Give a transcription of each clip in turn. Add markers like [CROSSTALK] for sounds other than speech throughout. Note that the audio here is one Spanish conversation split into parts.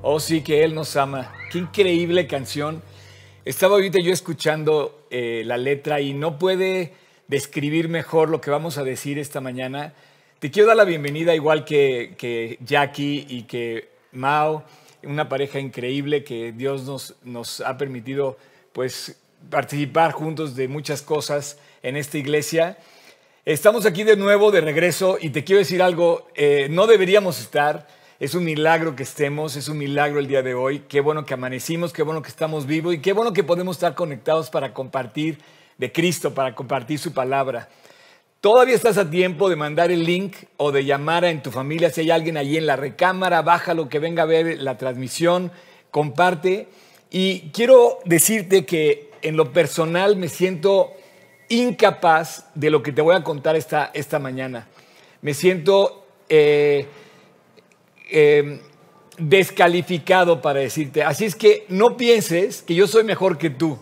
Oh sí que Él nos ama. Qué increíble canción. Estaba ahorita yo escuchando eh, la letra y no puede describir mejor lo que vamos a decir esta mañana. Te quiero dar la bienvenida igual que, que Jackie y que Mao, una pareja increíble que Dios nos, nos ha permitido pues participar juntos de muchas cosas en esta iglesia. Estamos aquí de nuevo, de regreso, y te quiero decir algo, eh, no deberíamos estar, es un milagro que estemos, es un milagro el día de hoy. Qué bueno que amanecimos, qué bueno que estamos vivos y qué bueno que podemos estar conectados para compartir de Cristo, para compartir su palabra. Todavía estás a tiempo de mandar el link o de llamar a en tu familia si hay alguien allí en la recámara, bájalo, que venga a ver la transmisión, comparte. Y quiero decirte que en lo personal me siento incapaz de lo que te voy a contar esta, esta mañana. Me siento eh, eh, descalificado para decirte. Así es que no pienses que yo soy mejor que tú.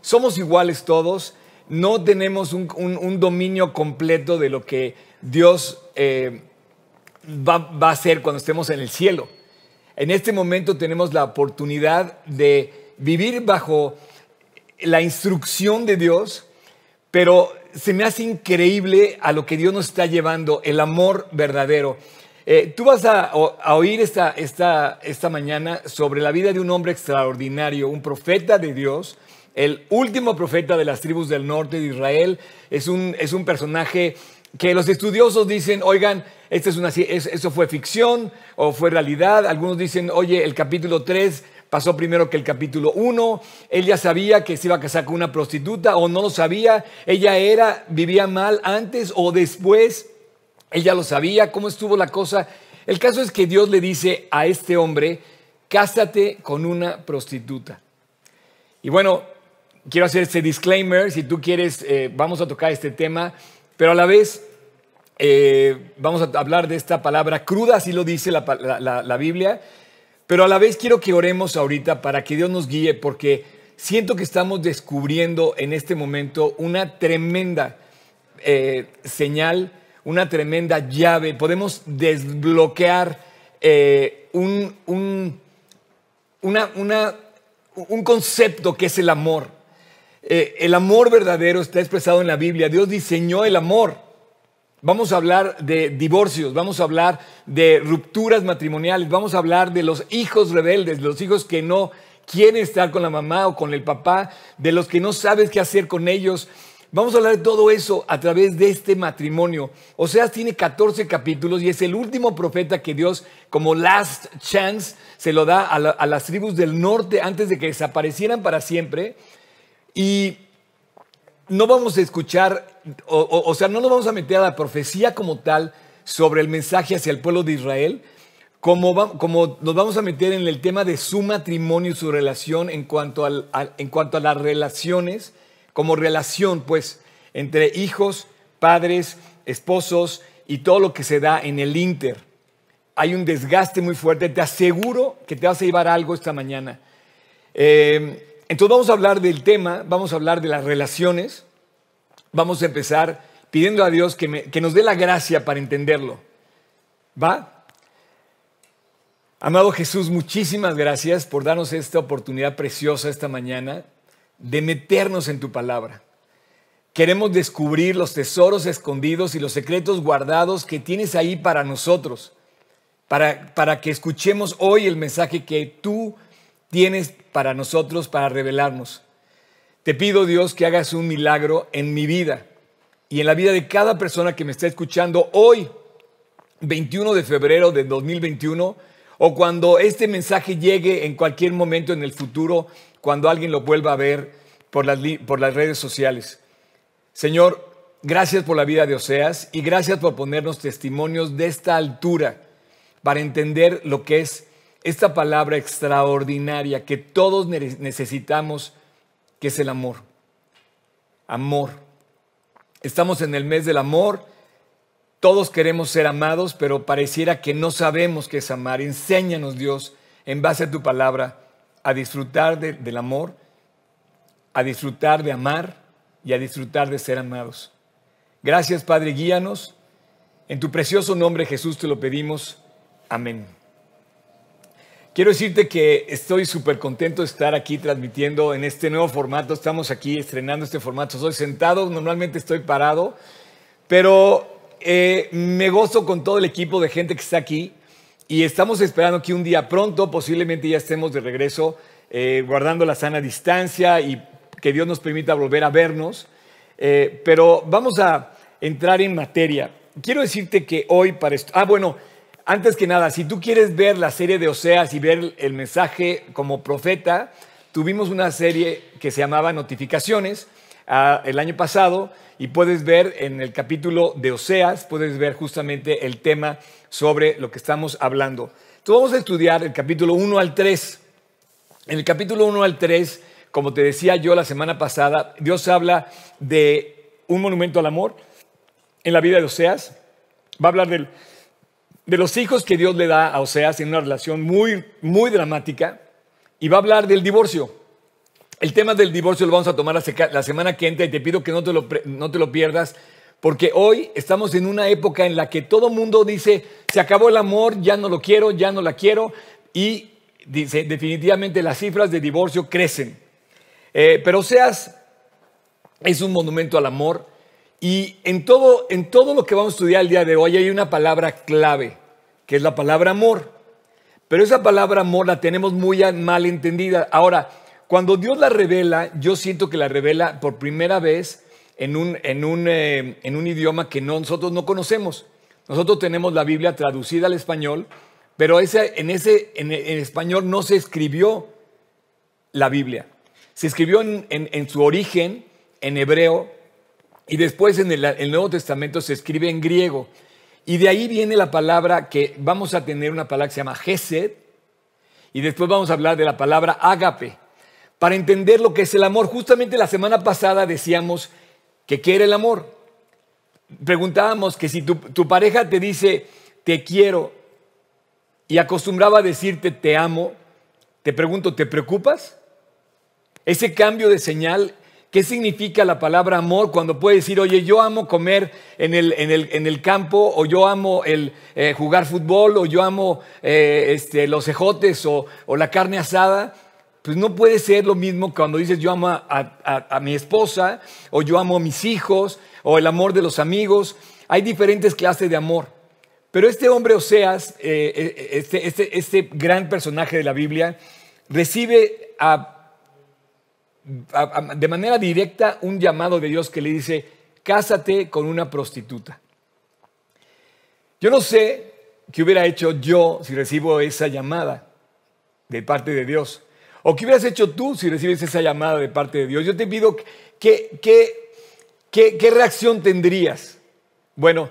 Somos iguales todos. No tenemos un, dominio completo de lo que Dios eh, va, va a hacer cuando estemos en el cielo. En este momento tenemos la oportunidad de vivir bajo la instrucción de Dios, pero se me hace increíble a lo que Dios nos está llevando, el amor verdadero. Eh, tú vas a, oír esta, esta, esta mañana sobre la vida de un hombre extraordinario, un profeta de Dios, el último profeta de las tribus del norte de Israel. Es un, es un personaje que los estudiosos dicen, oigan, esto es una, eso fue ficción o fue realidad. Algunos dicen, oye, el capítulo 3 pasó primero que el capítulo 1. Él ya sabía que se iba a casar con una prostituta o no lo sabía. Ella era, vivía mal antes o después. Él ya lo sabía, cómo estuvo la cosa. El caso es que Dios le dice a este hombre, cásate con una prostituta. Y bueno, quiero hacer este disclaimer, si tú quieres, eh, vamos a tocar este tema, pero a la vez eh, vamos a hablar de esta palabra cruda, así lo dice la, la, la, Biblia, pero a la vez quiero que oremos ahorita para que Dios nos guíe, porque siento que estamos descubriendo en este momento una tremenda eh, señal una tremenda llave, podemos desbloquear eh, un, un, una, una, un, concepto que es el amor. Eh, el amor verdadero está expresado en la Biblia. Dios diseñó el amor. Vamos a hablar de divorcios, vamos a hablar de rupturas matrimoniales, vamos a hablar de los hijos rebeldes, los hijos que no quieren estar con la mamá o con el papá, de los que no sabes qué hacer con ellos, Vamos a hablar de todo eso a través de este matrimonio. Oseas tiene 14 capítulos y es el último profeta que Dios, como last chance, se lo da a, las tribus del norte antes de que desaparecieran para siempre. Y no vamos a escuchar, o, sea, no nos vamos a meter a la profecía como tal sobre el mensaje hacia el pueblo de Israel, como, nos vamos a meter en el tema de su matrimonio y su relación en cuanto a las relaciones como relación, pues, entre hijos, padres, esposos y todo lo que se da en el Inter. Hay un desgaste muy fuerte. Te aseguro que te vas a llevar algo esta mañana. Eh, entonces vamos a hablar del tema, vamos a hablar de las relaciones. Vamos a empezar pidiendo a Dios que, que nos dé la gracia para entenderlo. ¿Va? Amado Jesús, muchísimas gracias por darnos esta oportunidad preciosa esta mañana de meternos en tu palabra. Queremos descubrir los tesoros escondidos y los secretos guardados que tienes ahí para nosotros, para, para que escuchemos hoy el mensaje que tú tienes para nosotros, para revelarnos. Te pido, Dios, que hagas un milagro en mi vida y en la vida de cada persona que me está escuchando hoy, 21 de febrero de 2021, o cuando este mensaje llegue en cualquier momento en el futuro cuando alguien lo vuelva a ver por las, por las redes sociales. Señor, gracias por la vida de Oseas y gracias por ponernos testimonios de esta altura para entender lo que es esta palabra extraordinaria que todos necesitamos, que es el amor. Amor. Estamos en el mes del amor. Todos queremos ser amados, pero pareciera que no sabemos qué es amar. Enséñanos, Dios, en base a tu palabra, a disfrutar del amor, a disfrutar de amar y a disfrutar de ser amados. Gracias, Padre, guíanos. En tu precioso nombre, Jesús, te lo pedimos. Amén. Quiero decirte que estoy súper contento de estar aquí transmitiendo en este nuevo formato. Estamos aquí estrenando este formato. Soy sentado, normalmente estoy parado, pero eh, me gozo con todo el equipo de gente que está aquí y estamos esperando que un día pronto, posiblemente ya estemos de regreso, eh, guardando la sana distancia y que Dios nos permita volver a vernos. Eh, pero vamos a entrar en materia. Quiero decirte que hoy para esto... Ah, bueno. Antes que nada, si tú quieres ver la serie de Oseas y ver el mensaje como profeta, tuvimos una serie que se llamaba Notificaciones el año pasado y puedes ver en el capítulo de Oseas, puedes ver justamente el tema sobre lo que estamos hablando. Entonces vamos a estudiar el capítulo 1 al 3. En el capítulo 1 al 3, como te decía yo la semana pasada, Dios habla de un monumento al amor en la vida de Oseas. Va a hablar de los hijos que Dios le da a Oseas en una relación muy, muy dramática y va a hablar del divorcio. El tema del divorcio lo vamos a tomar la semana que entra y te pido que no te lo, no te lo pierdas porque hoy estamos en una época en la que todo mundo dice, se acabó el amor, ya no lo quiero, ya no la quiero y dice, definitivamente las cifras de divorcio crecen. Eh, pero Oseas es un monumento al amor y en todo, en todo lo que vamos a estudiar el día de hoy hay una palabra clave, que es la palabra amor. Pero esa palabra amor la tenemos muy mal entendida. Ahora, cuando Dios la revela, yo siento que la revela por primera vez en un, en un, eh, en un idioma que nosotros no conocemos. Nosotros tenemos la Biblia traducida al español, pero en, ese, en, español no se escribió la Biblia. Se escribió en, en su origen en hebreo y después en el, Nuevo Testamento se escribe en griego. Y de ahí viene la palabra que vamos a tener una palabra que se llama Gesed. Y después vamos a hablar de la palabra ágape. Para entender lo que es el amor. Justamente la semana pasada decíamos que qué era el amor. Preguntábamos que si tu, pareja te dice te quiero y acostumbraba a decirte te amo, te pregunto, ¿te preocupas? Ese cambio de señal ¿Qué significa la palabra amor cuando puede decir, oye, yo amo comer en el, en el, campo, o yo amo el, eh, jugar fútbol, o yo amo eh, este, los ejotes o, la carne asada? Pues no puede ser lo mismo cuando dices yo amo a, mi esposa, o yo amo a mis hijos, o el amor de los amigos. Hay diferentes clases de amor. Pero este hombre Oseas, eh, este, este, este gran personaje de la Biblia, recibe de manera directa un llamado de Dios que le dice, cásate con una prostituta. Yo no sé qué hubiera hecho yo si recibo esa llamada de parte de Dios. O qué hubieras hecho tú si recibes esa llamada de parte de Dios. Yo te pido, ¿qué, qué, qué, reacción tendrías? Bueno,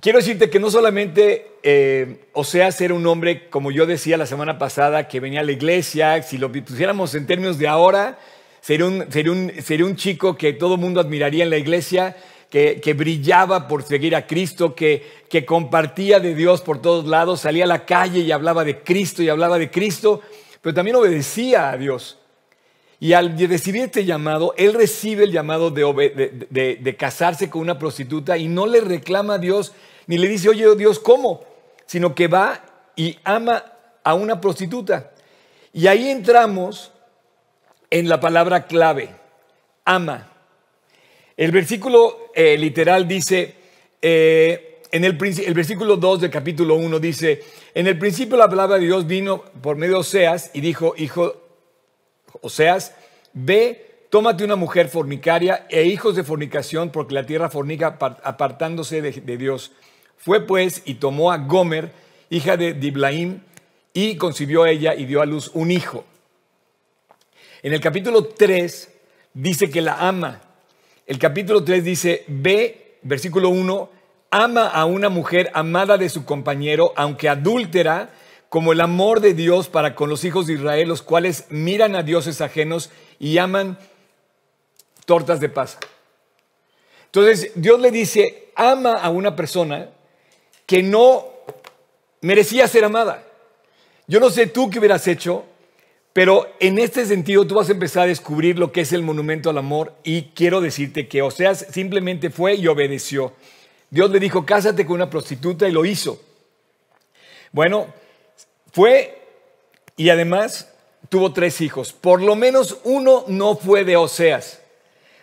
quiero decirte que no solamente eh, o sea, ser un hombre, como yo decía la semana pasada, que venía a la iglesia, si lo pusiéramos en términos de ahora, sería un, un, sería un chico que todo el mundo admiraría en la iglesia, que, que, brillaba por seguir a Cristo, que, que compartía de Dios por todos lados, salía a la calle y hablaba de Cristo y hablaba de Cristo, pero también obedecía a Dios. Y al recibir este llamado, él recibe el llamado de, de, casarse con una prostituta y no le reclama a Dios, ni le dice, oye Dios, ¿cómo? sino que va y ama a una prostituta. Y ahí entramos en la palabra clave, ama. El versículo eh, literal dice, eh, en el, el, versículo 2 del capítulo 1 dice, en el principio la palabra de Dios vino por medio de Oseas y dijo, hijo Oseas, ve, tómate una mujer fornicaria e hijos de fornicación, porque la tierra fornica apartándose de Dios. Fue pues y tomó a Gomer, hija de Diblaim, y concibió a ella y dio a luz un hijo. En el capítulo 3 dice que la ama. El capítulo 3 dice, ve, versículo 1, ama a una mujer amada de su compañero, aunque adúltera, como el amor de Dios para con los hijos de Israel, los cuales miran a dioses ajenos y aman tortas de pasa. Entonces Dios le dice, ama a una persona que no merecía ser amada. Yo no sé tú qué hubieras hecho, pero en este sentido tú vas a empezar a descubrir lo que es el monumento al amor y quiero decirte que sea, simplemente fue y obedeció. Dios le dijo, cásate con una prostituta y lo hizo. Bueno, Fue y además tuvo tres hijos. Por lo menos uno no fue de Oseas,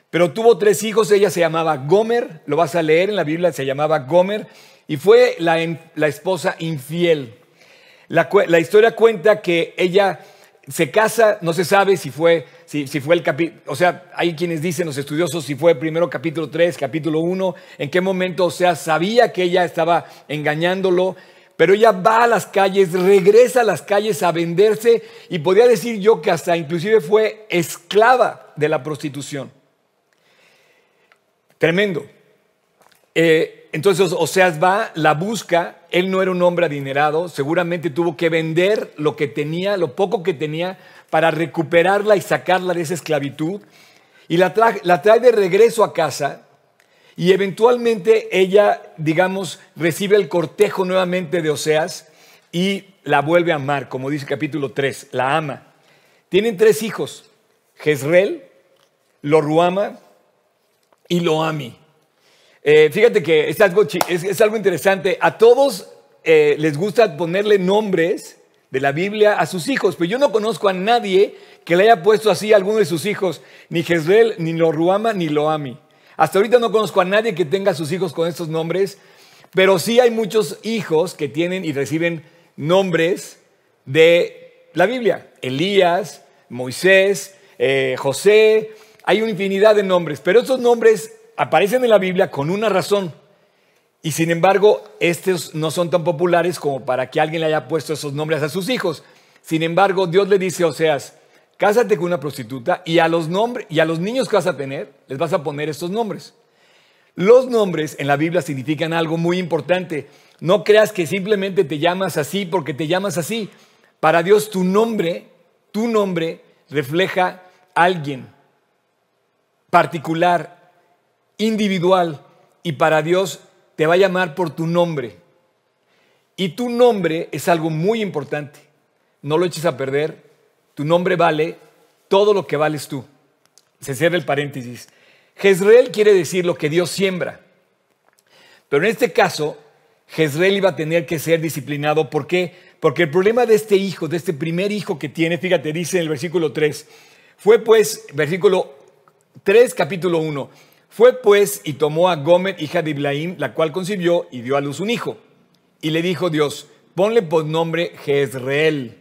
pero tuvo tres hijos. Ella se llamaba Gomer, lo vas a leer en la Biblia, se llamaba Gomer, y fue la, la esposa infiel. La, la historia cuenta que ella se casa, no se sabe si fue, si, fue el capítulo, o sea, hay quienes dicen, los estudiosos, si fue primero capítulo 3, capítulo 1, en qué momento, o sea, sabía que ella estaba engañándolo, pero ella va a las calles, regresa a las calles a venderse y podría decir yo que hasta inclusive fue esclava de la prostitución. Tremendo. Eh, entonces Oseas va, la busca, él no era un hombre adinerado, seguramente tuvo que vender lo que tenía, lo poco que tenía, para recuperarla y sacarla de esa esclavitud. Y la trae de regreso a casa y eventualmente ella, digamos, recibe el cortejo nuevamente de Oseas y la vuelve a amar, como dice capítulo 3, la ama. Tienen tres hijos, Jezreel, Loruama y Loami. Eh, fíjate que es algo, es, algo, interesante. A todos eh, les gusta ponerle nombres de la Biblia a sus hijos, pero yo no conozco a nadie que le haya puesto así a alguno de sus hijos, ni Jezreel, ni Loruama, ni Loami. Hasta ahorita no conozco a nadie que tenga sus hijos con estos nombres, pero sí hay muchos hijos que tienen y reciben nombres de la Biblia. Elías, Moisés, eh, José, hay una infinidad de nombres, pero estos nombres aparecen en la Biblia con una razón. Y sin embargo, estos no son tan populares como para que alguien le haya puesto esos nombres a sus hijos. Sin embargo, Dios le dice a Oseas, cásate con una prostituta y a los nombres y a los niños que vas a tener les vas a poner estos nombres. Los nombres en la Biblia significan algo muy importante. No creas que simplemente te llamas así porque te llamas así. Para Dios tu nombre, tu nombre refleja a alguien particular, individual, y para Dios te va a llamar por tu nombre. Y tu nombre es algo muy importante. No lo eches a perder. Tu nombre vale todo lo que vales tú. Se cierra el paréntesis. Jezreel quiere decir lo que Dios siembra. Pero en este caso, Jezreel iba a tener que ser disciplinado. ¿Por qué? Porque el problema de este hijo, de este primer hijo que tiene, fíjate, dice en el versículo 3, fue pues, versículo 3, capítulo 1. Fue pues y tomó a Gomer, hija de Iblaim, la cual concibió y dio a luz un hijo. Y le dijo Dios, ponle por nombre Jezreel,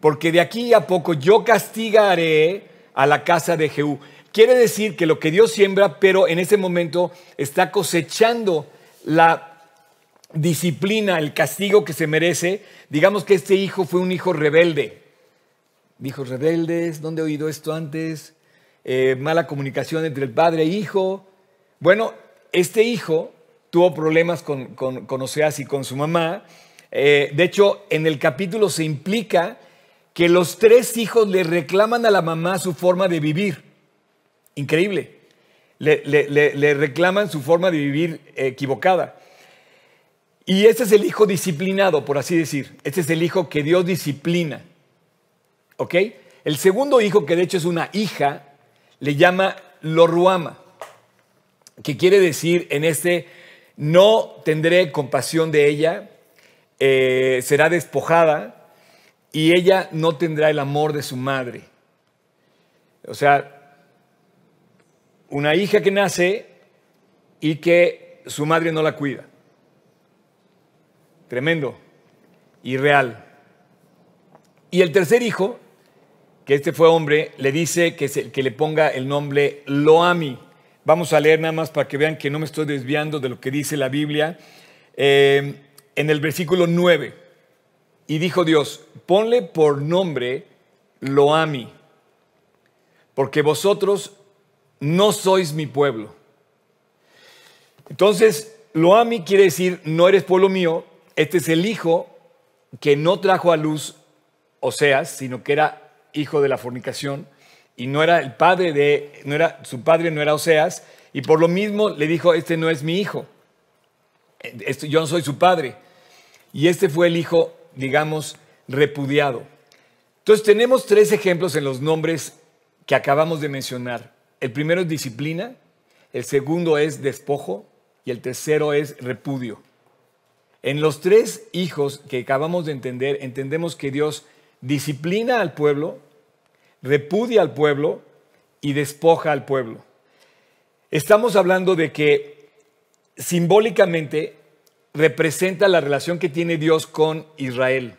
porque de aquí a poco yo castigaré a la casa de Jehú. Quiere decir que lo que Dios siembra, pero en ese momento está cosechando la disciplina, el castigo que se merece. Digamos que este hijo fue un hijo rebelde. Hijos rebeldes, ¿dónde he oído esto antes? Eh, mala comunicación entre el padre e hijo. Bueno, este hijo tuvo problemas con, con, Oseas y con su mamá. Eh, de hecho, en el capítulo se implica que los tres hijos le reclaman a la mamá su forma de vivir. Increíble. Le, reclaman su forma de vivir equivocada. Y este es el hijo disciplinado, por así decir. Este es el hijo que Dios disciplina. ¿Ok? El segundo hijo, que de hecho es una hija, le llama Loruama, que quiere decir en este, no tendré compasión de ella, eh, será despojada y ella no tendrá el amor de su madre. O sea, una hija que nace y que su madre no la cuida. Tremendo y real. Y el tercer hijo que este fue hombre, le dice que, que le ponga el nombre Loami. Vamos a leer nada más para que vean que no me estoy desviando de lo que dice la Biblia. Eh, en el versículo 9, y dijo Dios, ponle por nombre Loami, porque vosotros no sois mi pueblo. Entonces, Loami quiere decir, no eres pueblo mío, este es el hijo que no trajo a luz Oseas, sino que era hijo de la fornicación, y no era el padre de, no era, su padre no era Oseas, y por lo mismo le dijo, este no es mi hijo, este, yo no soy su padre. Y este fue el hijo, digamos, repudiado. Entonces tenemos tres ejemplos en los nombres que acabamos de mencionar. El primero es disciplina, el segundo es despojo y el tercero es repudio. En los tres hijos que acabamos de entender, entendemos que Dios disciplina al pueblo, repudia al pueblo y despoja al pueblo. Estamos hablando de que simbólicamente representa la relación que tiene Dios con Israel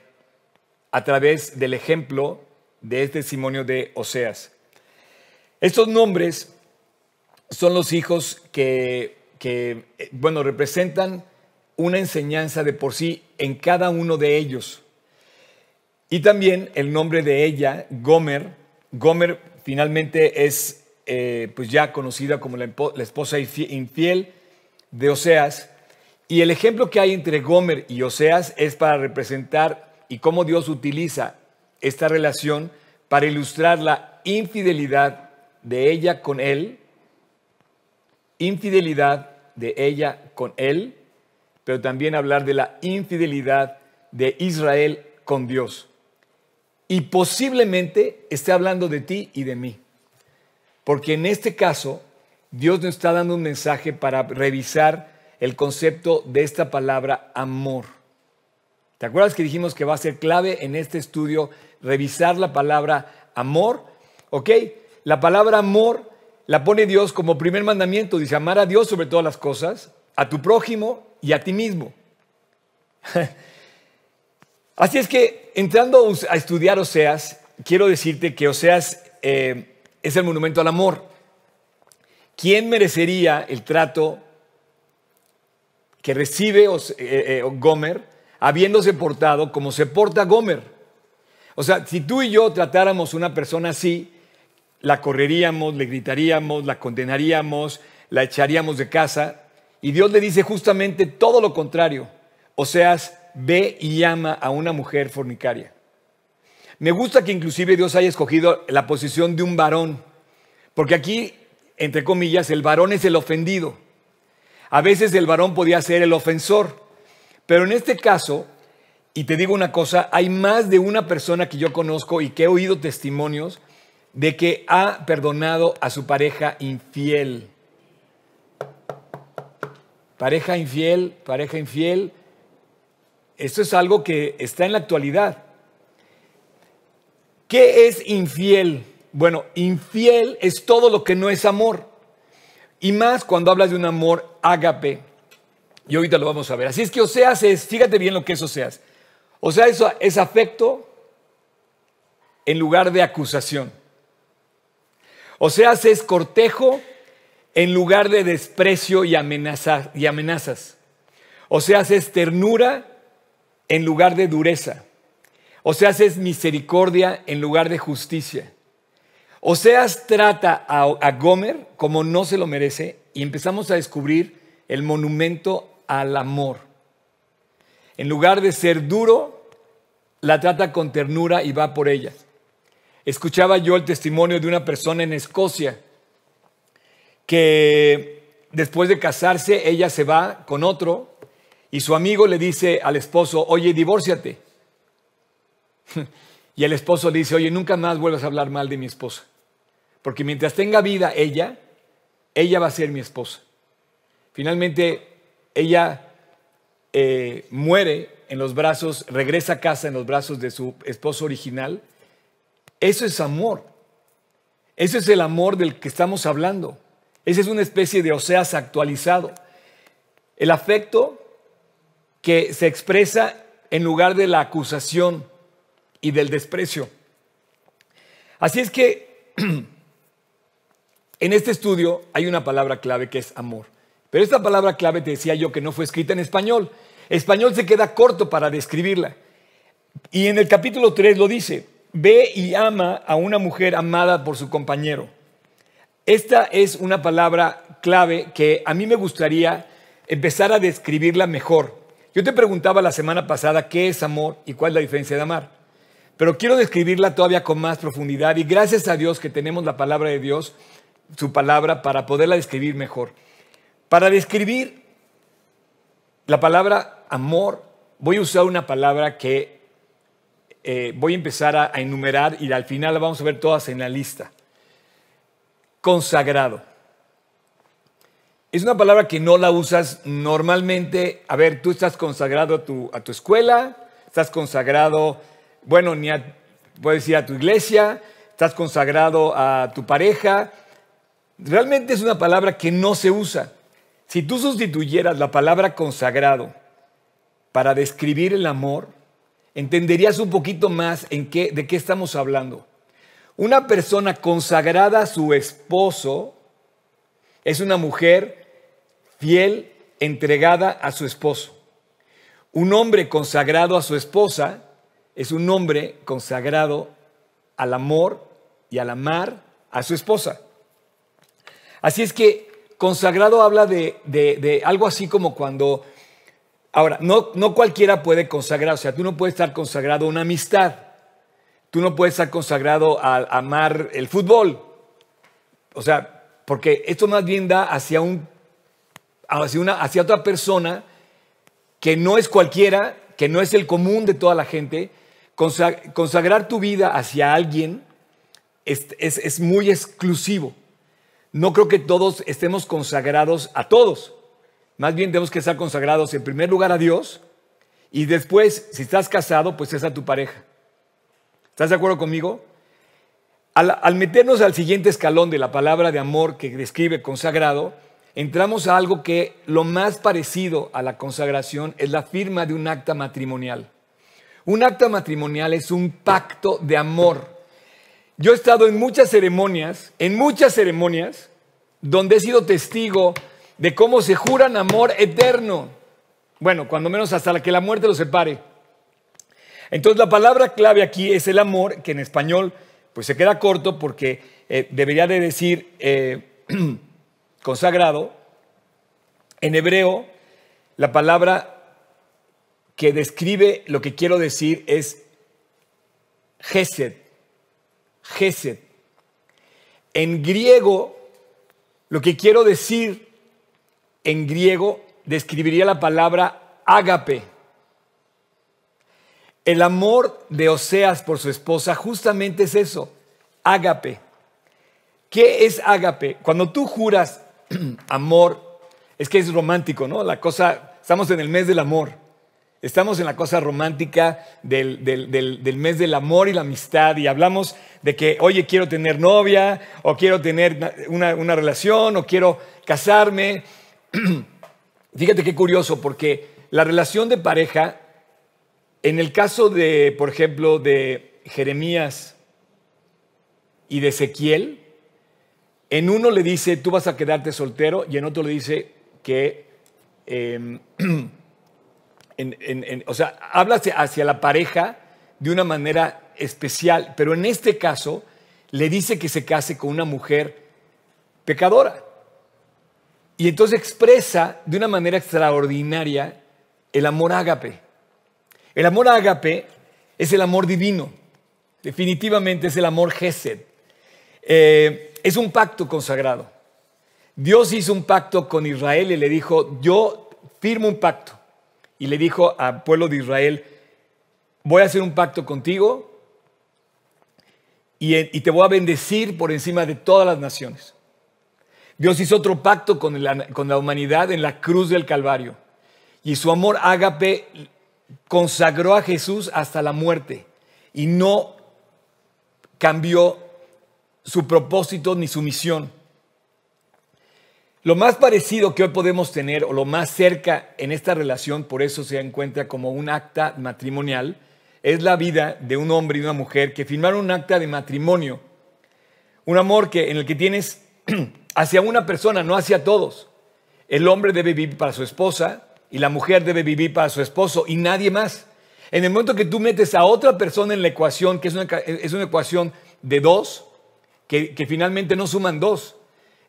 a través del ejemplo de este testimonio de Oseas. Estos nombres son los hijos que, que, bueno, representan una enseñanza de por sí en cada uno de ellos. Y también el nombre de ella, Gomer. Gomer finalmente es eh, pues ya conocida como la, la esposa infiel de Oseas. Y el ejemplo que hay entre Gomer y Oseas es para representar y cómo Dios utiliza esta relación para ilustrar la infidelidad de ella con él, infidelidad de ella con él, pero también hablar de la infidelidad de Israel con Dios. Y posiblemente esté hablando de ti y de mí. Porque en este caso, Dios nos está dando un mensaje para revisar el concepto de esta palabra amor. ¿Te acuerdas que dijimos que va a ser clave en este estudio revisar la palabra amor? ¿Ok? La palabra amor la pone Dios como primer mandamiento. Dice amar a Dios sobre todas las cosas, a tu prójimo y a ti mismo. [LAUGHS] Así es que entrando a estudiar Oseas, quiero decirte que Oseas eh, es el monumento al amor. ¿Quién merecería el trato que recibe eh, eh, Gomer habiéndose portado como se porta Gomer? O sea, si tú y yo tratáramos una persona así, la correríamos, le gritaríamos, la condenaríamos, la echaríamos de casa. Y Dios le dice justamente todo lo contrario. O sea, ve y ama a una mujer fornicaria. Me gusta que inclusive Dios haya escogido la posición de un varón, porque aquí, entre comillas, el varón es el ofendido. A veces el varón podía ser el ofensor, pero en este caso, y te digo una cosa, hay más de una persona que yo conozco y que he oído testimonios de que ha perdonado a su pareja infiel. Pareja infiel, pareja infiel. Esto es algo que está en la actualidad. ¿Qué es infiel? Bueno, infiel es todo lo que no es amor. Y más cuando hablas de un amor ágape. Y ahorita lo vamos a ver. Así es que Oseas es, fíjate bien lo que es Oseas. O sea, eso es afecto en lugar de acusación. Oseas es cortejo en lugar de desprecio y, amenaza, y amenazas. Oseas es ternura en lugar de dureza. Oseas es misericordia en lugar de justicia. Oseas trata a, a Gomer como no se lo merece y empezamos a descubrir el monumento al amor. En lugar de ser duro, la trata con ternura y va por ella. Escuchaba yo el testimonio de una persona en Escocia que después de casarse ella se va con otro y su amigo le dice al esposo, oye, divórciate. [LAUGHS] Y el esposo le dice, oye, nunca más vuelvas a hablar mal de mi esposa. Porque mientras tenga vida ella, ella va a ser mi esposa. Finalmente, ella eh, muere en los brazos, regresa a casa en los brazos de su esposo original. Eso es amor. Ese es el amor del que estamos hablando. Esa es una especie de Oseas actualizado. El afecto que se expresa en lugar de la acusación y del desprecio. Así es que [CLEARS THROAT] en este estudio hay una palabra clave que es amor. Pero esta palabra clave te decía yo que no fue escrita en español. Español se queda corto para describirla. Y en el capítulo 3 lo dice, ve y ama a una mujer amada por su compañero. Esta es una palabra clave que a mí me gustaría empezar a describirla mejor. Yo te preguntaba la semana pasada qué es amor y cuál es la diferencia de amar. Pero quiero describirla todavía con más profundidad y gracias a Dios que tenemos la palabra de Dios, su palabra, para poderla describir mejor. Para describir la palabra amor, voy a usar una palabra que eh, voy a empezar a, a enumerar y al final la vamos a ver todas en la lista. Consagrado. Es una palabra que no la usas normalmente. A ver, tú estás consagrado a tu, a tu escuela, estás consagrado, bueno, ni a, puedes a tu iglesia, estás consagrado a tu pareja. Realmente es una palabra que no se usa. Si tú sustituyeras la palabra consagrado para describir el amor, entenderías un poquito más en qué, de qué estamos hablando. Una persona consagrada a su esposo es una mujer fiel, entregada a su esposo. Un hombre consagrado a su esposa es un hombre consagrado al amor y al amar a su esposa. Así es que consagrado habla de, algo así como cuando... Ahora, no, no cualquiera puede consagrar, o sea, tú no puedes estar consagrado a una amistad, tú no puedes estar consagrado a amar el fútbol, o sea, porque esto más bien da hacia, un, hacia, una, hacia otra persona que no es cualquiera, que no es el común de toda la gente. Consagrar tu vida hacia alguien es, es muy exclusivo. No creo que todos estemos consagrados a todos. Más bien tenemos que estar consagrados en primer lugar a Dios y después, si estás casado, pues es a tu pareja. ¿Estás de acuerdo conmigo? Al, meternos al siguiente escalón de la palabra de amor que describe consagrado, entramos a algo que lo más parecido a la consagración es la firma de un acta matrimonial. Un acta matrimonial es un pacto de amor. Yo he estado en muchas ceremonias, en muchas ceremonias, donde he sido testigo de cómo se juran amor eterno. Bueno, cuando menos hasta la que la muerte los separe. Entonces la palabra clave aquí es el amor, que en español pues se queda corto porque eh, debería de decir eh, [CLEARS THROAT] consagrado. En hebreo, la palabra que describe lo que quiero decir es gesed. Gesed. En griego, lo que quiero decir en griego describiría la palabra ágape. El amor de Oseas por su esposa justamente es eso, ágape. ¿Qué es ágape? Cuando tú juras [CLEARS THROAT] amor, es que es romántico, ¿no? La cosa, estamos en el mes del amor. Estamos en la cosa romántica del, del, mes del amor y la amistad y hablamos de que, oye, quiero tener novia o quiero tener una, una relación o quiero casarme. [CLEARS THROAT] Fíjate qué curioso, porque la relación de pareja en el caso de, por ejemplo, de Jeremías y de Ezequiel, en uno le dice, tú vas a quedarte soltero, y en otro le dice que, em, [CLEARS THROAT] o sea, habla hacia la pareja de una manera especial, pero en este caso le dice que se case con una mujer pecadora. Y entonces expresa de una manera extraordinaria el amor ágape. El amor ágape es el amor divino. Definitivamente es el amor Gesed. Eh, es un pacto consagrado. Dios hizo un pacto con Israel y le dijo, yo firmo un pacto. Y le dijo al pueblo de Israel, voy a hacer un pacto contigo y, te voy a bendecir por encima de todas las naciones. Dios hizo otro pacto con la, humanidad en la cruz del Calvario. Y su amor ágape consagró a Jesús hasta la muerte y no cambió su propósito ni su misión. Lo más parecido que hoy podemos tener, o lo más cerca en esta relación, por eso se encuentra como un acta matrimonial, es la vida de un hombre y una mujer que firmaron un acta de matrimonio. Un amor que, en el que tienes [CLEARS THROAT] hacia una persona, no hacia todos. El hombre debe vivir para su esposa, y la mujer debe vivir para su esposo y nadie más. En el momento que tú metes a otra persona en la ecuación, que es una, es una ecuación de dos, que, finalmente no suman dos.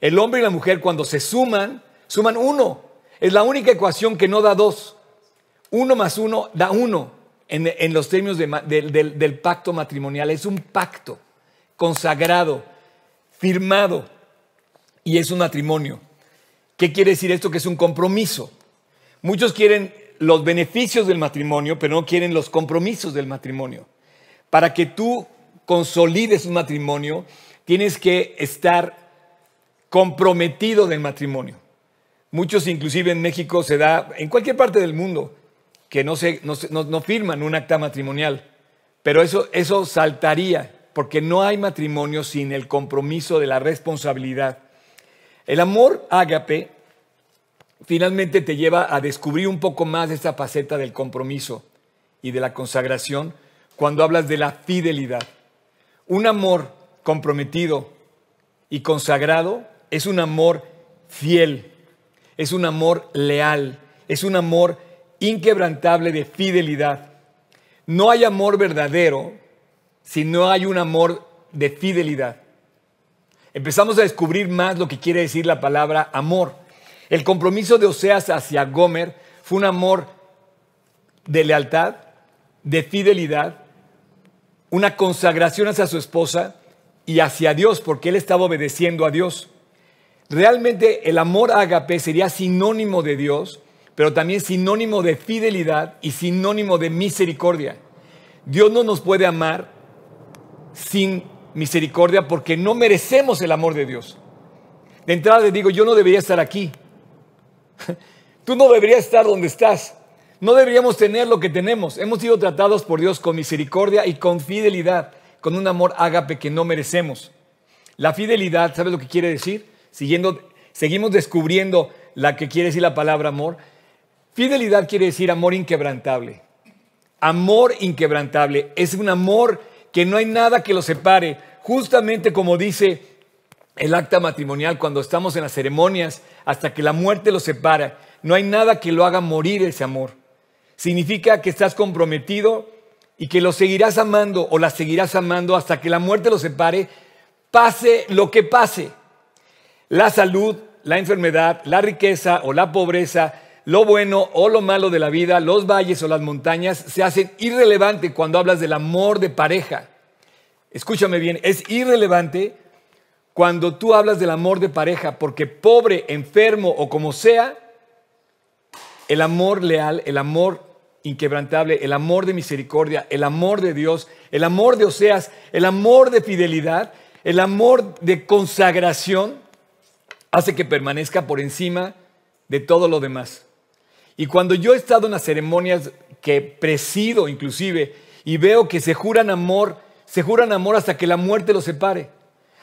El hombre y la mujer cuando se suman, suman uno. Es la única ecuación que no da dos. Uno más uno da uno en, en los términos del, del pacto matrimonial. Es un pacto consagrado, firmado, y es un matrimonio. ¿Qué quiere decir esto? Que es un compromiso. Muchos quieren los beneficios del matrimonio, pero no quieren los compromisos del matrimonio. Para que tú consolides un matrimonio, tienes que estar comprometido del matrimonio. Muchos, inclusive en México, se da, en cualquier parte del mundo, que no, se, no, firman un acta matrimonial. Pero eso, eso saltaría, porque no hay matrimonio sin el compromiso de la responsabilidad. El amor ágape finalmente te lleva a descubrir un poco más de faceta del compromiso y de la consagración cuando hablas de la fidelidad. Un amor comprometido y consagrado es un amor fiel, es un amor leal, es un amor inquebrantable de fidelidad. No hay amor verdadero si no hay un amor de fidelidad. Empezamos a descubrir más lo que quiere decir la palabra amor. El compromiso de Oseas hacia Gomer fue un amor de lealtad, de fidelidad, una consagración hacia su esposa y hacia Dios, porque él estaba obedeciendo a Dios. Realmente el amor ágape sería sinónimo de Dios, pero también sinónimo de fidelidad y sinónimo de misericordia. Dios no nos puede amar sin misericordia porque no merecemos el amor de Dios. De entrada le digo, yo no debería estar aquí. [LAUGHS] Tú no deberías estar donde estás. No deberíamos tener lo que tenemos. Hemos sido tratados por Dios con misericordia y con fidelidad, con un amor ágape que no merecemos. La fidelidad, ¿sabes lo que quiere decir? Siguiendo, seguimos descubriendo la que quiere decir la palabra amor. Fidelidad quiere decir amor inquebrantable. Amor inquebrantable es un amor que no hay nada que lo separe, justamente como dice el acta matrimonial cuando estamos en las ceremonias, hasta que la muerte lo separa. No hay nada que lo haga morir ese amor. Significa que estás comprometido y que lo seguirás amando o la seguirás amando hasta que la muerte lo separe, pase lo que pase. La salud, la enfermedad, la riqueza o la pobreza, lo bueno o lo malo de la vida, los valles o las montañas, se hacen irrelevantes cuando hablas del amor de pareja. Escúchame bien, es irrelevante cuando tú hablas del amor de pareja, porque pobre, enfermo o como sea, el amor leal, el amor inquebrantable, el amor de misericordia, el amor de Dios, el amor de Oseas, el amor de fidelidad, el amor de consagración, hace que permanezca por encima de todo lo demás. Y cuando yo he estado en las ceremonias que presido inclusive y veo que se juran amor, se juran amor hasta que la muerte los separe.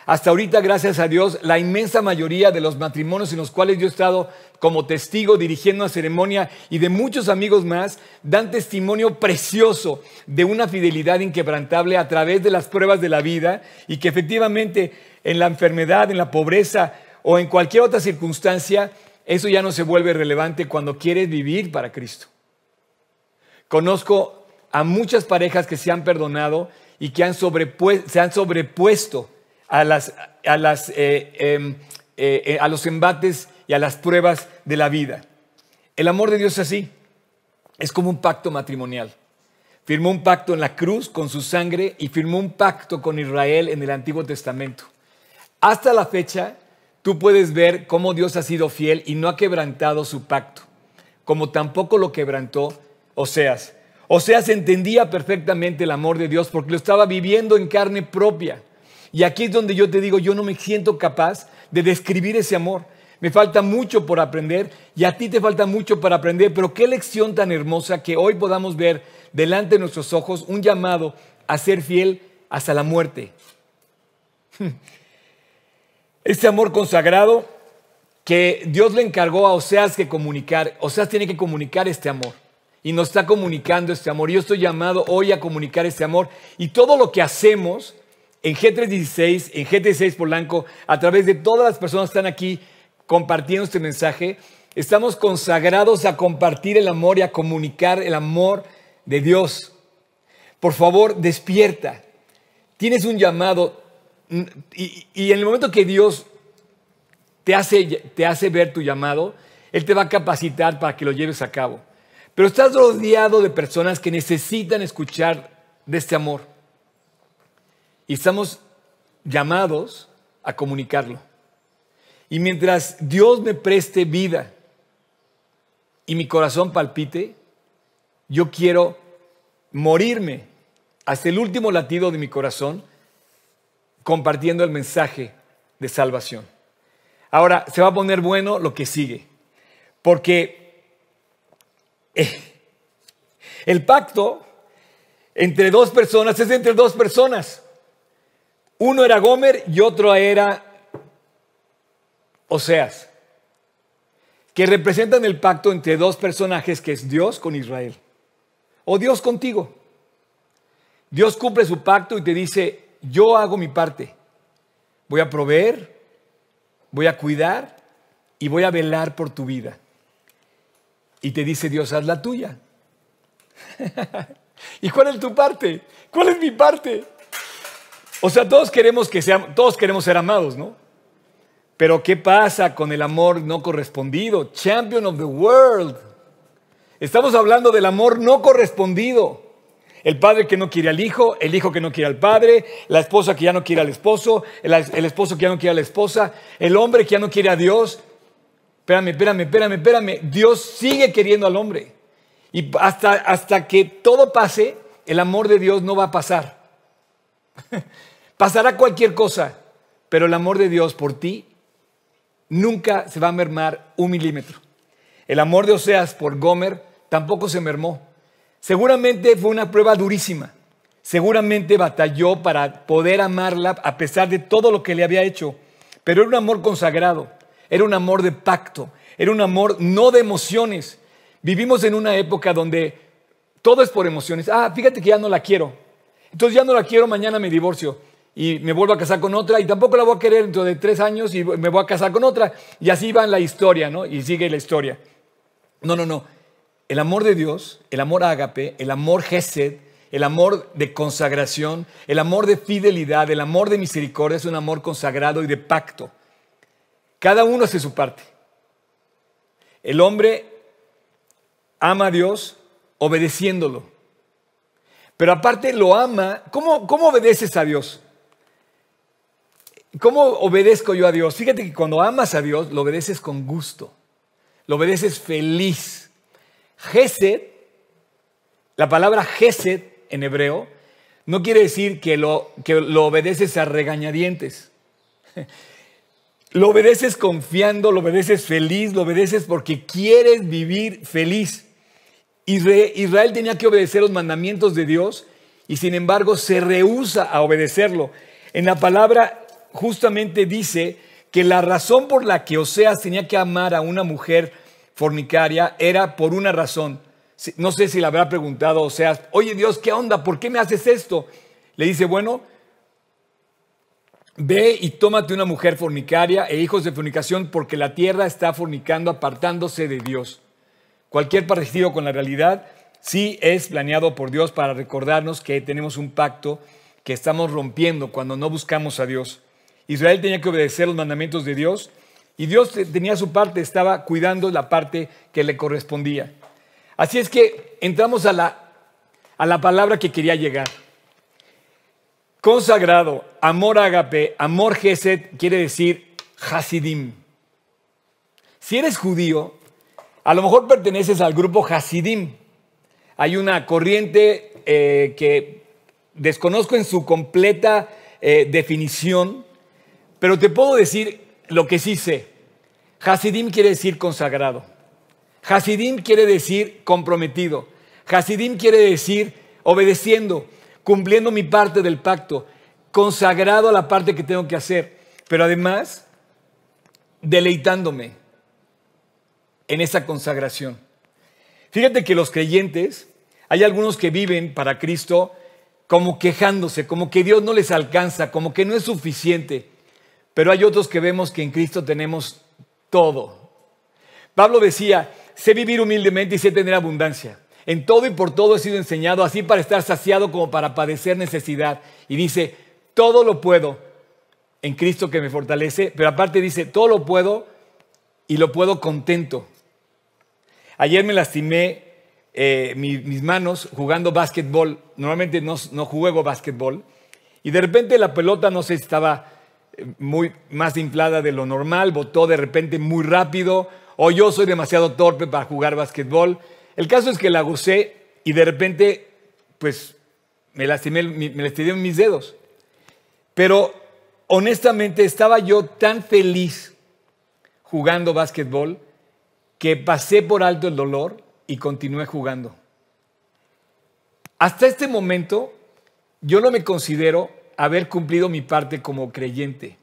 Hasta ahorita, gracias a Dios, la inmensa mayoría de los matrimonios en los cuales yo he estado como testigo dirigiendo una ceremonia y de muchos amigos más, dan testimonio precioso de una fidelidad inquebrantable a través de las pruebas de la vida y que efectivamente en la enfermedad, en la pobreza o en cualquier otra circunstancia, eso ya no se vuelve relevante cuando quieres vivir para Cristo. Conozco a muchas parejas que se han perdonado y que se han sobrepuesto a, las, a, las, eh, em, eh, eh, a los embates y a las pruebas de la vida. El amor de Dios es así, es como un pacto matrimonial. Firmó un pacto en la cruz con su sangre y firmó un pacto con Israel en el Antiguo Testamento. Hasta la fecha, tú puedes ver cómo Dios ha sido fiel y no ha quebrantado su pacto, como tampoco lo quebrantó Oseas. Oseas entendía perfectamente el amor de Dios porque lo estaba viviendo en carne propia. Y aquí es donde yo te digo, yo no me siento capaz de describir ese amor. Me falta mucho por aprender y a ti te falta mucho para aprender, pero qué lección tan hermosa que hoy podamos ver delante de nuestros ojos un llamado a ser fiel hasta la muerte. [LAUGHS] Este amor consagrado que Dios le encargó a Oseas que comunicar, Oseas tiene que comunicar este amor y nos está comunicando este amor. Yo estoy llamado hoy a comunicar este amor y todo lo que hacemos en G316, en G36 Polanco, a través de todas las personas que están aquí compartiendo este mensaje, estamos consagrados a compartir el amor y a comunicar el amor de Dios. Por favor, despierta. Tienes un llamado y, en el momento que Dios te hace, te hace ver tu llamado, Él te va a capacitar para que lo lleves a cabo. Pero estás rodeado de personas que necesitan escuchar de este amor. Y estamos llamados a comunicarlo. Y mientras Dios me preste vida y mi corazón palpite, yo quiero morirme hasta el último latido de mi corazón compartiendo el mensaje de salvación. Ahora, se va a poner bueno lo que sigue. Porque eh, el pacto entre dos personas es entre dos personas. Uno era Gomer y otro era Oseas, que representan el pacto entre dos personajes que es Dios con Israel o Dios contigo. Dios cumple su pacto y te dice, yo hago mi parte. Voy a proveer, voy a cuidar y voy a velar por tu vida. Y te dice Dios, haz la tuya. [LAUGHS] ¿Y cuál es tu parte? ¿Cuál es mi parte? O sea, todos queremos que seamos, todos queremos ser amados, ¿no? Pero ¿qué pasa con el amor no correspondido? Champion of the world. Estamos hablando del amor no correspondido. El padre que no quiere al hijo, el hijo que no quiere al padre, la esposa que ya no quiere al esposo, el, esposo que ya no quiere a la esposa, el hombre que ya no quiere a Dios. Espérame, espérame, espérame, espérame. Dios sigue queriendo al hombre. Y hasta, hasta que todo pase, el amor de Dios no va a pasar. [LAUGHS] Pasará cualquier cosa, pero el amor de Dios por ti nunca se va a mermar un milímetro. El amor de Oseas por Gomer tampoco se mermó. Seguramente fue una prueba durísima. Seguramente batalló para poder amarla a pesar de todo lo que le había hecho. Pero era un amor consagrado, era un amor de pacto, era un amor no de emociones, Vivimos en una época donde todo es por emociones. Ah, fíjate que ya no la quiero. Entonces ya no la quiero, mañana me divorcio y me vuelvo a casar con otra y tampoco la voy a querer dentro de tres años y me voy a casar con otra. Y así va la historia, ¿no? Y sigue la historia. No, no, no. El amor de Dios, el amor ágape, el amor gesed, el amor de consagración, el amor de fidelidad, el amor de misericordia es un amor consagrado y de pacto. Cada uno hace su parte. El hombre ama a Dios obedeciéndolo. Pero aparte lo ama. ¿Cómo, cómo obedeces a Dios? ¿Cómo obedezco yo a Dios? Fíjate que cuando amas a Dios, lo obedeces con gusto. Lo obedeces feliz. Gesed, la palabra Gesed en hebreo, no quiere decir que lo, que lo obedeces a regañadientes. [LAUGHS] Lo obedeces confiando, lo obedeces feliz, lo obedeces porque quieres vivir feliz. Israel tenía que obedecer los mandamientos de Dios y sin embargo se rehúsa a obedecerlo. En la palabra justamente dice que la razón por la que Oseas tenía que amar a una mujer fornicaria era por una razón. No sé si le habrá preguntado Oseas, oye Dios, ¿qué onda? ¿Por qué me haces esto? Le dice, bueno, ve y tómate una mujer fornicaria e hijos de fornicación porque la tierra está fornicando apartándose de Dios. Cualquier parecido con la realidad sí es planeado por Dios para recordarnos que tenemos un pacto que estamos rompiendo cuando no buscamos a Dios. Israel tenía que obedecer los mandamientos de Dios y Dios tenía su parte, estaba cuidando la parte que le correspondía. Así es que entramos a la, a la palabra que quería llegar. Consagrado, amor ágape, amor gesed, quiere decir hasidim. Si eres judío, a lo mejor perteneces al grupo Hasidim. Hay una corriente eh, que desconozco en su completa eh, definición, pero te puedo decir lo que sí sé. Hasidim quiere decir consagrado. Hasidim quiere decir comprometido. Hasidim quiere decir obedeciendo, cumpliendo mi parte del pacto, consagrado a la parte que tengo que hacer, pero además deleitándome, en esa consagración. Fíjate que los creyentes, hay algunos que viven para Cristo como quejándose, como que Dios no les alcanza, como que no es suficiente. Pero hay otros que vemos que en Cristo tenemos todo. Pablo decía, sé vivir humildemente y sé tener abundancia. En todo y por todo he sido enseñado, así para estar saciado como para padecer necesidad. Y dice, todo lo puedo en Cristo que me fortalece, pero aparte dice, todo lo puedo y lo puedo contento. Ayer me lastimé eh, mis manos jugando básquetbol. Normalmente no, juego básquetbol. Y de repente la pelota, no sé estaba muy más inflada de lo normal, botó de repente muy rápido, o yo soy demasiado torpe para jugar básquetbol. El caso es que la gocé y de repente, pues, me lastimé, me lastimé mis dedos. Pero honestamente estaba yo tan feliz jugando básquetbol que pasé por alto el dolor y continué jugando. Hasta este momento, yo no me considero haber cumplido mi parte como creyente,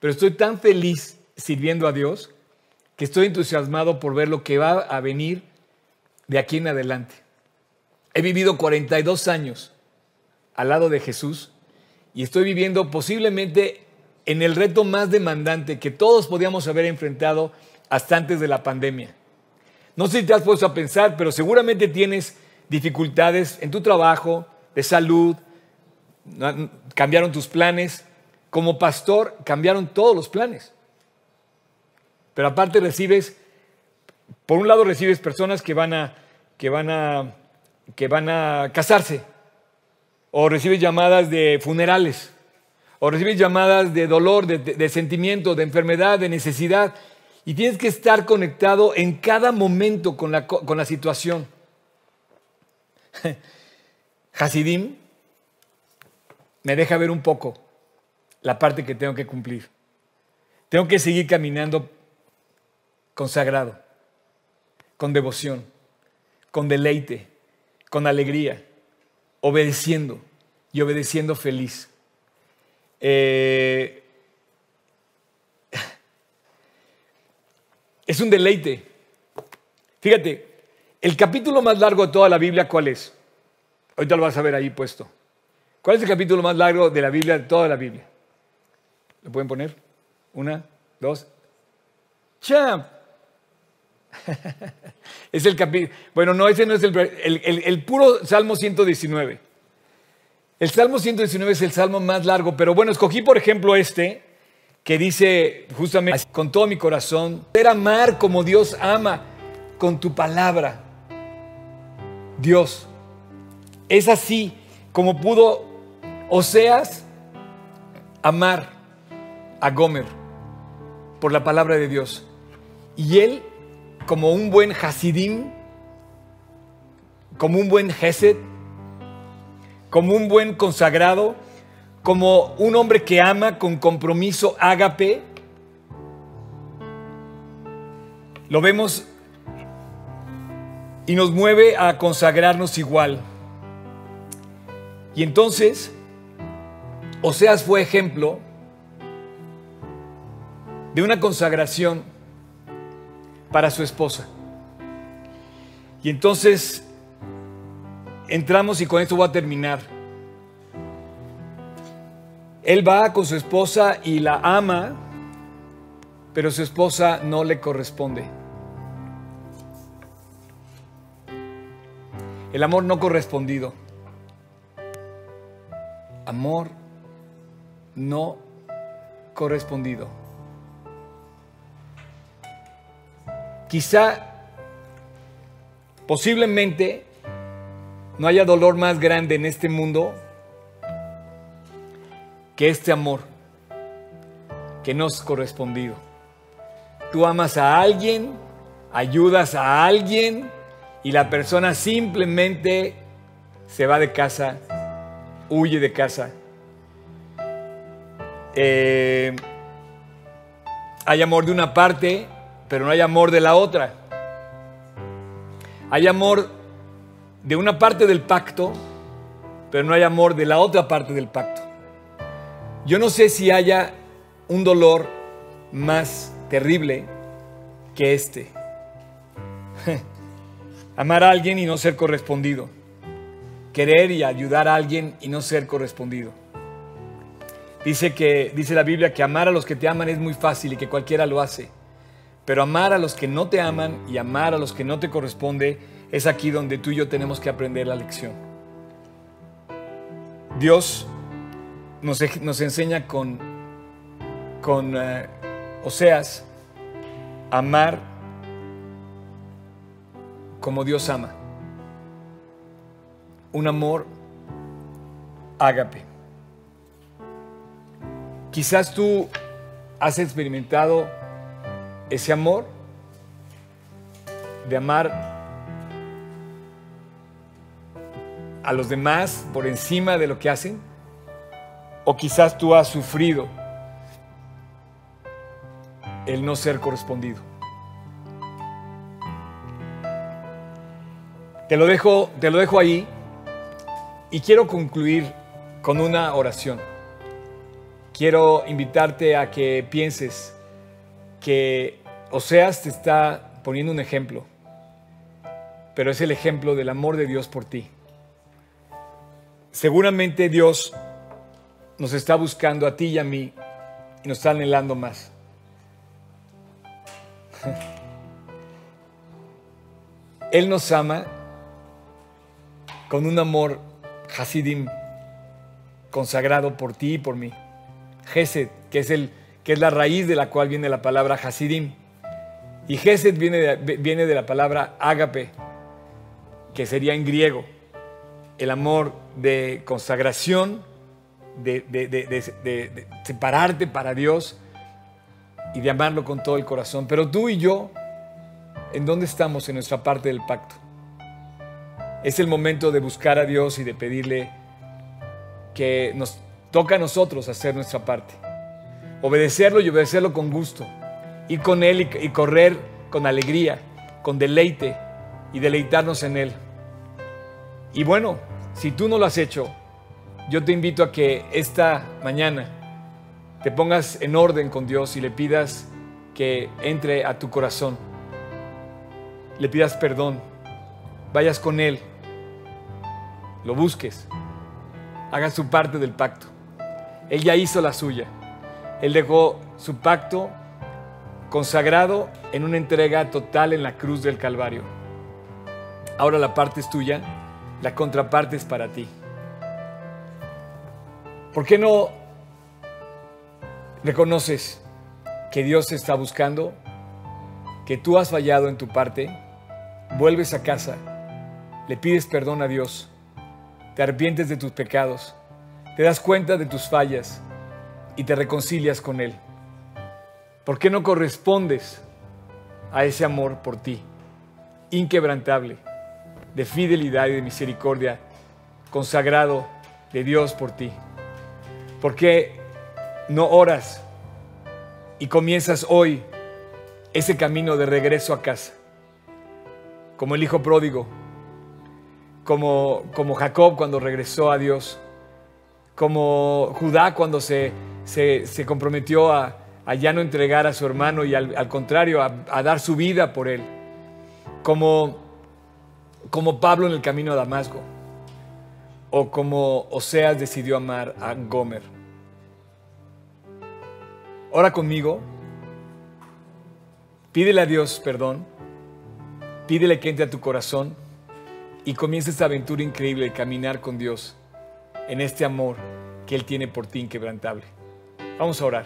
pero estoy tan feliz sirviendo a Dios que estoy entusiasmado por ver lo que va a venir de aquí en adelante. He vivido 42 años al lado de Jesús y estoy viviendo posiblemente en el reto más demandante que todos podíamos haber enfrentado hasta antes de la pandemia. No sé si te has puesto a pensar, pero seguramente tienes dificultades en tu trabajo, de salud, cambiaron tus planes. Como pastor cambiaron todos los planes. Pero aparte recibes, por un lado recibes personas que van a, que van a, que van a casarse, o recibes llamadas de funerales, o recibes llamadas de dolor, de, de sentimiento, de enfermedad, de necesidad. Y tienes que estar conectado en cada momento con la, con la situación. [LAUGHS] Hasidim me deja ver un poco la parte que tengo que cumplir. Tengo que seguir caminando consagrado, con devoción, con deleite, con alegría, obedeciendo y obedeciendo feliz. Eh, Es un deleite. Fíjate, el capítulo más largo de toda la Biblia, ¿cuál es? Ahorita lo vas a ver ahí puesto. ¿Cuál es el capítulo más largo de la Biblia, de toda la Biblia? ¿Lo pueden poner? Una, dos. ¡Champ! [LAUGHS] es el capítulo. Bueno, no, ese no es el, el, el, puro Salmo 119. El Salmo 119 es el salmo más largo, pero bueno, escogí por ejemplo este, que dice justamente con todo mi corazón, ser amar como Dios ama con tu palabra. Dios, es así como pudo Oseas amar a Gomer por la palabra de Dios. Y él, como un buen Hasidim, como un buen Gesed, como un buen consagrado, como un hombre que ama con compromiso ágape. Lo vemos y nos mueve a consagrarnos igual. Y entonces, Oseas fue ejemplo de una consagración para su esposa. Y entonces entramos y con esto voy a terminar. Él va con su esposa y la ama, pero su esposa no le corresponde. El amor no correspondido. Amor no correspondido. Quizá, posiblemente, no haya dolor más grande en este mundo que este amor que no es correspondido. Tú amas a alguien, ayudas a alguien y la persona simplemente se va de casa, huye de casa. Eh, hay amor de una parte, pero no hay amor de la otra. Hay amor de una parte del pacto, pero no hay amor de la otra parte del pacto. Yo no sé si haya un dolor más terrible que este. [LAUGHS] Amar a alguien y no ser correspondido. Querer y ayudar a alguien y no ser correspondido. Dice que dice la Biblia que amar a los que te aman es muy fácil y que cualquiera lo hace. Pero amar a los que no te aman y amar a los que no te corresponde es aquí donde tú y yo tenemos que aprender la lección. Dios nos, enseña con, con eh, Oseas amar como Dios ama. Un amor ágape. Quizás tú has experimentado ese amor de amar a los demás por encima de lo que hacen. O quizás tú has sufrido el no ser correspondido. Te lo dejo, te lo dejo ahí y quiero concluir con una oración. Quiero invitarte a que pienses que Oseas te está poniendo un ejemplo, pero es el ejemplo del amor de Dios por ti. Seguramente Dios nos está buscando a ti y a mí y nos está anhelando más. [LAUGHS] Él nos ama con un amor Hasidim consagrado por ti y por mí. Gesed, que es, el, que es la raíz de la cual viene la palabra Hasidim. Y Gesed viene de, viene de la palabra ágape, que sería en griego el amor de consagración, de, de, separarte para Dios y de amarlo con todo el corazón. Pero tú y yo, ¿en dónde estamos en nuestra parte del pacto? Es el momento de buscar a Dios y de pedirle que nos toca a nosotros hacer nuestra parte. Obedecerlo y obedecerlo con gusto. Ir con Él y, y correr con alegría, con deleite y deleitarnos en Él. Y bueno, si tú no lo has hecho, yo te invito a que esta mañana te pongas en orden con Dios y le pidas que entre a tu corazón. Le pidas perdón. Vayas con Él. Lo busques. Hagas su parte del pacto. Él ya hizo la suya. Él dejó su pacto consagrado en una entrega total en la cruz del Calvario. Ahora la parte es tuya la contraparte es para ti. ¿Por qué no reconoces que Dios te está buscando, que tú has fallado en tu parte, vuelves a casa, le pides perdón a Dios, te arrepientes de tus pecados, te das cuenta de tus fallas y te reconcilias con Él? ¿Por qué no correspondes a ese amor por ti, inquebrantable? de fidelidad y de misericordia consagrado de Dios por ti. ¿Por qué no oras y comienzas hoy ese camino de regreso a casa? Como el hijo pródigo, como, como Jacob cuando regresó a Dios, como Judá cuando se, se, comprometió a, ya no entregar a su hermano y al, contrario, a, dar su vida por él, como como Pablo en el camino a Damasco, o como Oseas decidió amar a Gomer. Ora conmigo, pídele a Dios perdón, pídele que entre a tu corazón y comience esta aventura increíble caminar con Dios en este amor que Él tiene por ti inquebrantable. Vamos a orar.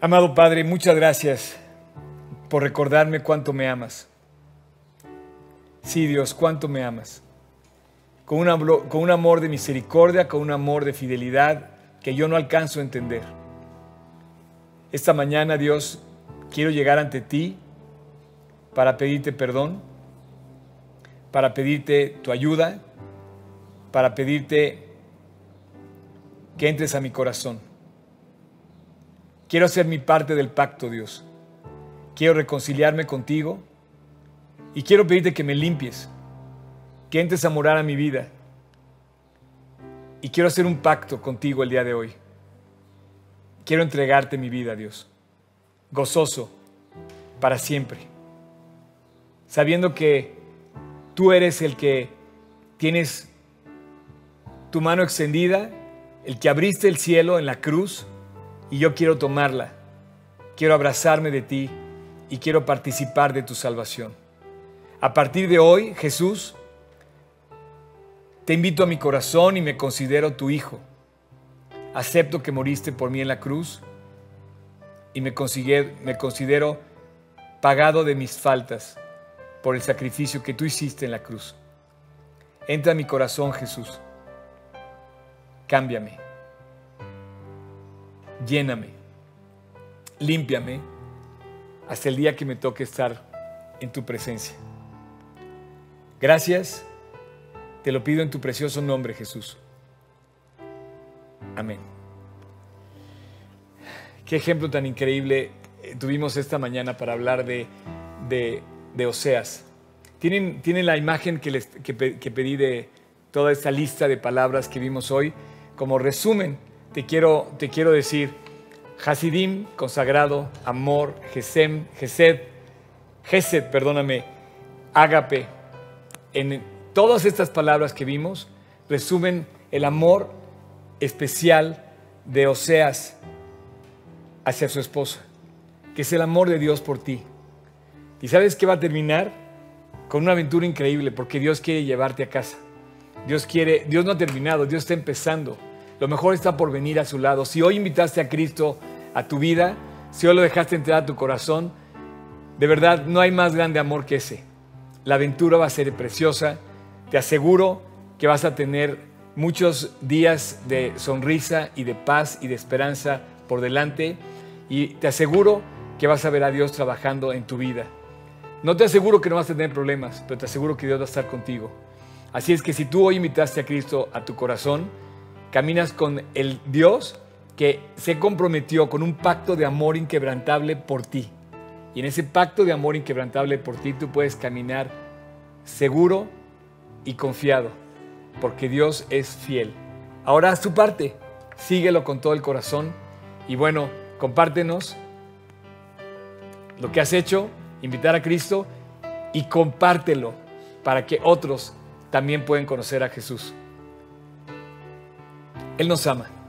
Amado Padre, muchas gracias por recordarme cuánto me amas. Sí, Dios, cuánto me amas. Con un, con un amor de misericordia, con un amor de fidelidad que yo no alcanzo a entender. Esta mañana, Dios, quiero llegar ante ti para pedirte perdón, para pedirte tu ayuda, para pedirte que entres a mi corazón. Quiero hacer mi parte del pacto, Dios. Quiero reconciliarme contigo y quiero pedirte que me limpies, que entres a morar a mi vida. Y quiero hacer un pacto contigo el día de hoy. Quiero entregarte mi vida, Dios, gozoso, para siempre, sabiendo que tú eres el que tienes tu mano extendida, el que abriste el cielo en la cruz, y yo quiero tomarla, quiero abrazarme de ti y quiero participar de tu salvación. A partir de hoy, Jesús, te invito a mi corazón y me considero tu hijo. Acepto que moriste por mí en la cruz y me, me considero pagado de mis faltas por el sacrificio que tú hiciste en la cruz. Entra a mi corazón, Jesús. Cámbiame. Lléname. Límpiame hasta el día que me toque estar en tu presencia. Gracias, te lo pido en tu precioso nombre, Jesús. Amén. Qué ejemplo tan increíble eh, tuvimos esta mañana para hablar de, de, Oseas. Tienen, tienen la imagen que, les, que, que pedí de toda esta lista de palabras que vimos hoy. Como resumen, te quiero, te quiero decir, Hasidim, consagrado, amor, Gesem, Gesed, Gesed, perdóname, Ágape. En todas estas palabras que vimos resumen el amor especial de Oseas hacia su esposa, que es el amor de Dios por ti. ¿Y sabes qué va a terminar? Con una aventura increíble, porque Dios quiere llevarte a casa. Dios quiere, Dios no ha terminado, Dios está empezando. Lo mejor está por venir a su lado. Si hoy invitaste a Cristo a tu vida, si hoy lo dejaste entrar a tu corazón, de verdad no hay más grande amor que ese. La aventura va a ser preciosa. Te aseguro que vas a tener muchos días de sonrisa y de paz y de esperanza por delante. Y te aseguro que vas a ver a Dios trabajando en tu vida. No te aseguro que no vas a tener problemas, pero te aseguro que Dios va a estar contigo. Así es que si tú hoy invitaste a Cristo a tu corazón, caminas con el Dios que se comprometió con un pacto de amor inquebrantable por ti. Y en ese pacto de amor inquebrantable por ti tú puedes caminar seguro y confiado, porque Dios es fiel. Ahora haz tu parte, síguelo con todo el corazón y bueno, compártenos lo que has hecho, invitar a Cristo y compártelo para que otros también puedan conocer a Jesús. Él nos ama.